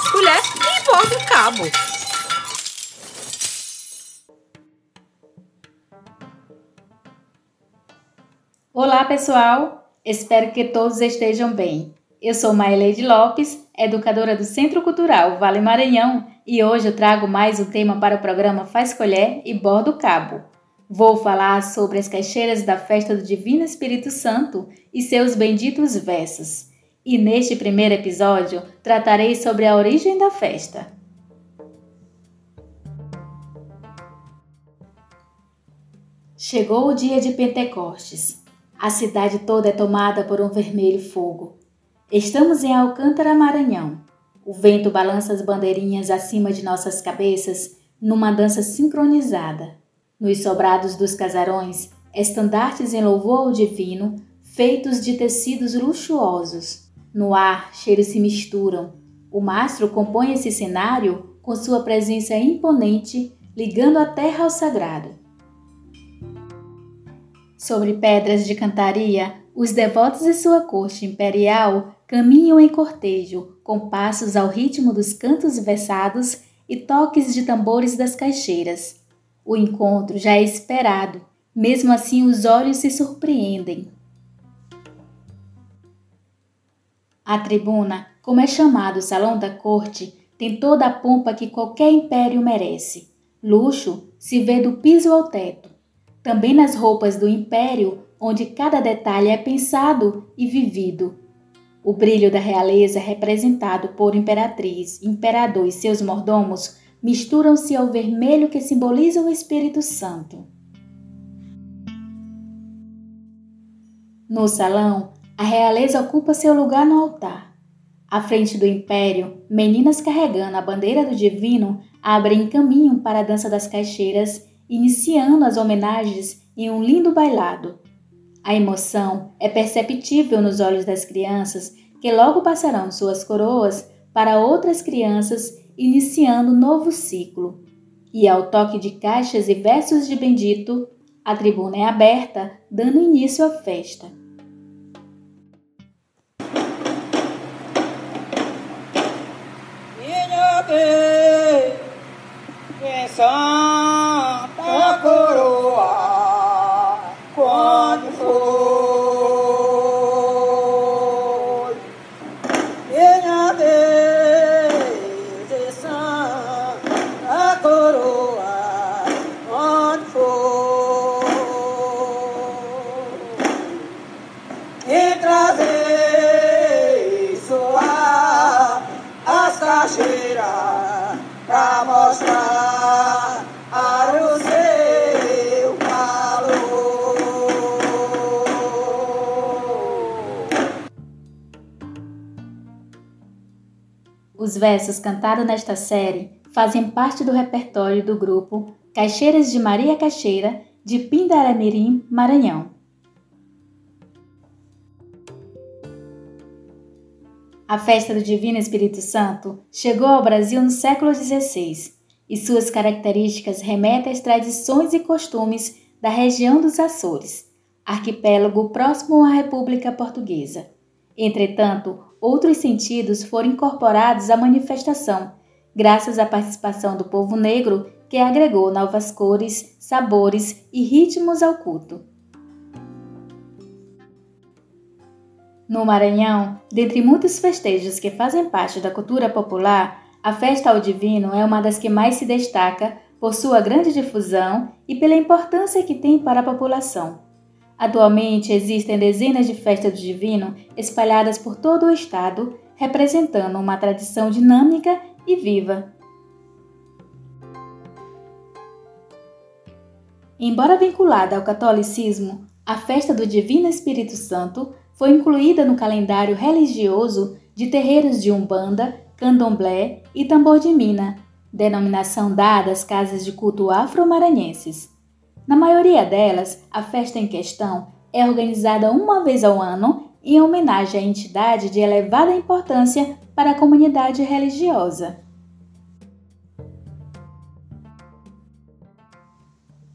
faz colher e borda o cabo. Olá, pessoal! Espero que todos estejam bem. Eu sou Maileide Lopes, educadora do Centro Cultural Vale Maranhão, e hoje eu trago mais um tema para o programa Faz Colher e Bordo Cabo. Vou falar sobre as caixeiras da festa do Divino Espírito Santo e seus benditos versos. E neste primeiro episódio tratarei sobre a origem da festa. Chegou o dia de Pentecostes. A cidade toda é tomada por um vermelho fogo. Estamos em Alcântara, Maranhão. O vento balança as bandeirinhas acima de nossas cabeças numa dança sincronizada. Nos sobrados dos casarões, estandartes em louvor ao divino, feitos de tecidos luxuosos. No ar, cheiros se misturam. O mastro compõe esse cenário com sua presença imponente, ligando a terra ao sagrado. Sobre pedras de cantaria, os devotos de sua corte imperial caminham em cortejo, com passos ao ritmo dos cantos versados e toques de tambores das caixeiras. O encontro já é esperado, mesmo assim os olhos se surpreendem. A tribuna, como é chamado o salão da corte, tem toda a pompa que qualquer império merece. Luxo se vê do piso ao teto. Também nas roupas do império, onde cada detalhe é pensado e vivido. O brilho da realeza representado por imperatriz, imperador e seus mordomos misturam-se ao vermelho que simboliza o Espírito Santo. No salão, a realeza ocupa seu lugar no altar. À frente do império, meninas carregando a bandeira do divino abrem caminho para a dança das caixeiras, iniciando as homenagens em um lindo bailado. A emoção é perceptível nos olhos das crianças, que logo passarão suas coroas para outras crianças iniciando um novo ciclo. E ao toque de caixas e versos de Bendito, a tribuna é aberta, dando início à festa. Yes, nghe ta Os versos cantados nesta série fazem parte do repertório do grupo Caixeiras de Maria Caixeira, de Pindaramirim, Maranhão. A festa do Divino Espírito Santo chegou ao Brasil no século XVI e suas características remetem às tradições e costumes da região dos Açores, arquipélago próximo à República Portuguesa. Entretanto, outros sentidos foram incorporados à manifestação, graças à participação do povo negro que agregou novas cores, sabores e ritmos ao culto. No Maranhão, dentre muitos festejos que fazem parte da cultura popular, a festa ao divino é uma das que mais se destaca por sua grande difusão e pela importância que tem para a população. Atualmente existem dezenas de festas do divino espalhadas por todo o estado, representando uma tradição dinâmica e viva. Embora vinculada ao catolicismo, a festa do Divino Espírito Santo foi incluída no calendário religioso de terreiros de Umbanda, Candomblé e Tambor de Mina, denominação dada às casas de culto afro-maranhenses. Na maioria delas, a festa em questão é organizada uma vez ao ano em homenagem à entidade de elevada importância para a comunidade religiosa.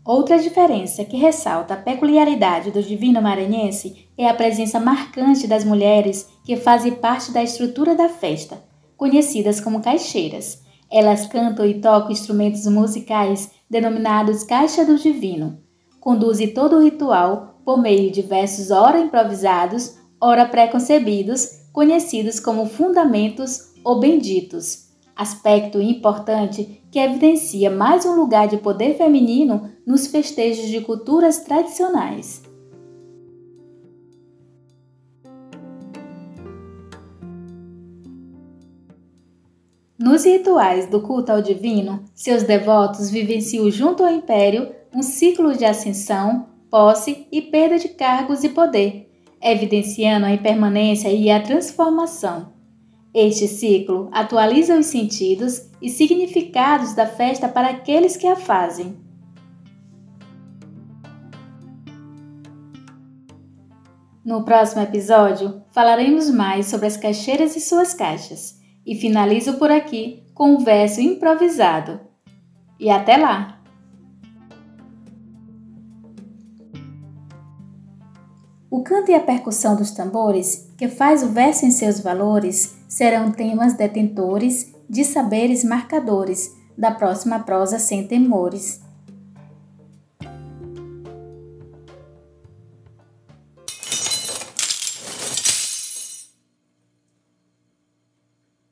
Outra diferença que ressalta a peculiaridade do Divino Maranhense é a presença marcante das mulheres que fazem parte da estrutura da festa, conhecidas como caixeiras. Elas cantam e tocam instrumentos musicais denominados Caixa do Divino. Conduzem todo o ritual por meio de versos ora improvisados, ora preconcebidos, conhecidos como fundamentos ou benditos. Aspecto importante que evidencia mais um lugar de poder feminino nos festejos de culturas tradicionais. Nos rituais do culto ao divino, seus devotos vivenciam junto ao império um ciclo de ascensão, posse e perda de cargos e poder, evidenciando a impermanência e a transformação. Este ciclo atualiza os sentidos e significados da festa para aqueles que a fazem. No próximo episódio, falaremos mais sobre as caixeiras e suas caixas e finalizo por aqui com um verso improvisado. E até lá! O canto e a percussão dos tambores, que faz o verso em seus valores, serão temas detentores de saberes marcadores da próxima prosa sem temores.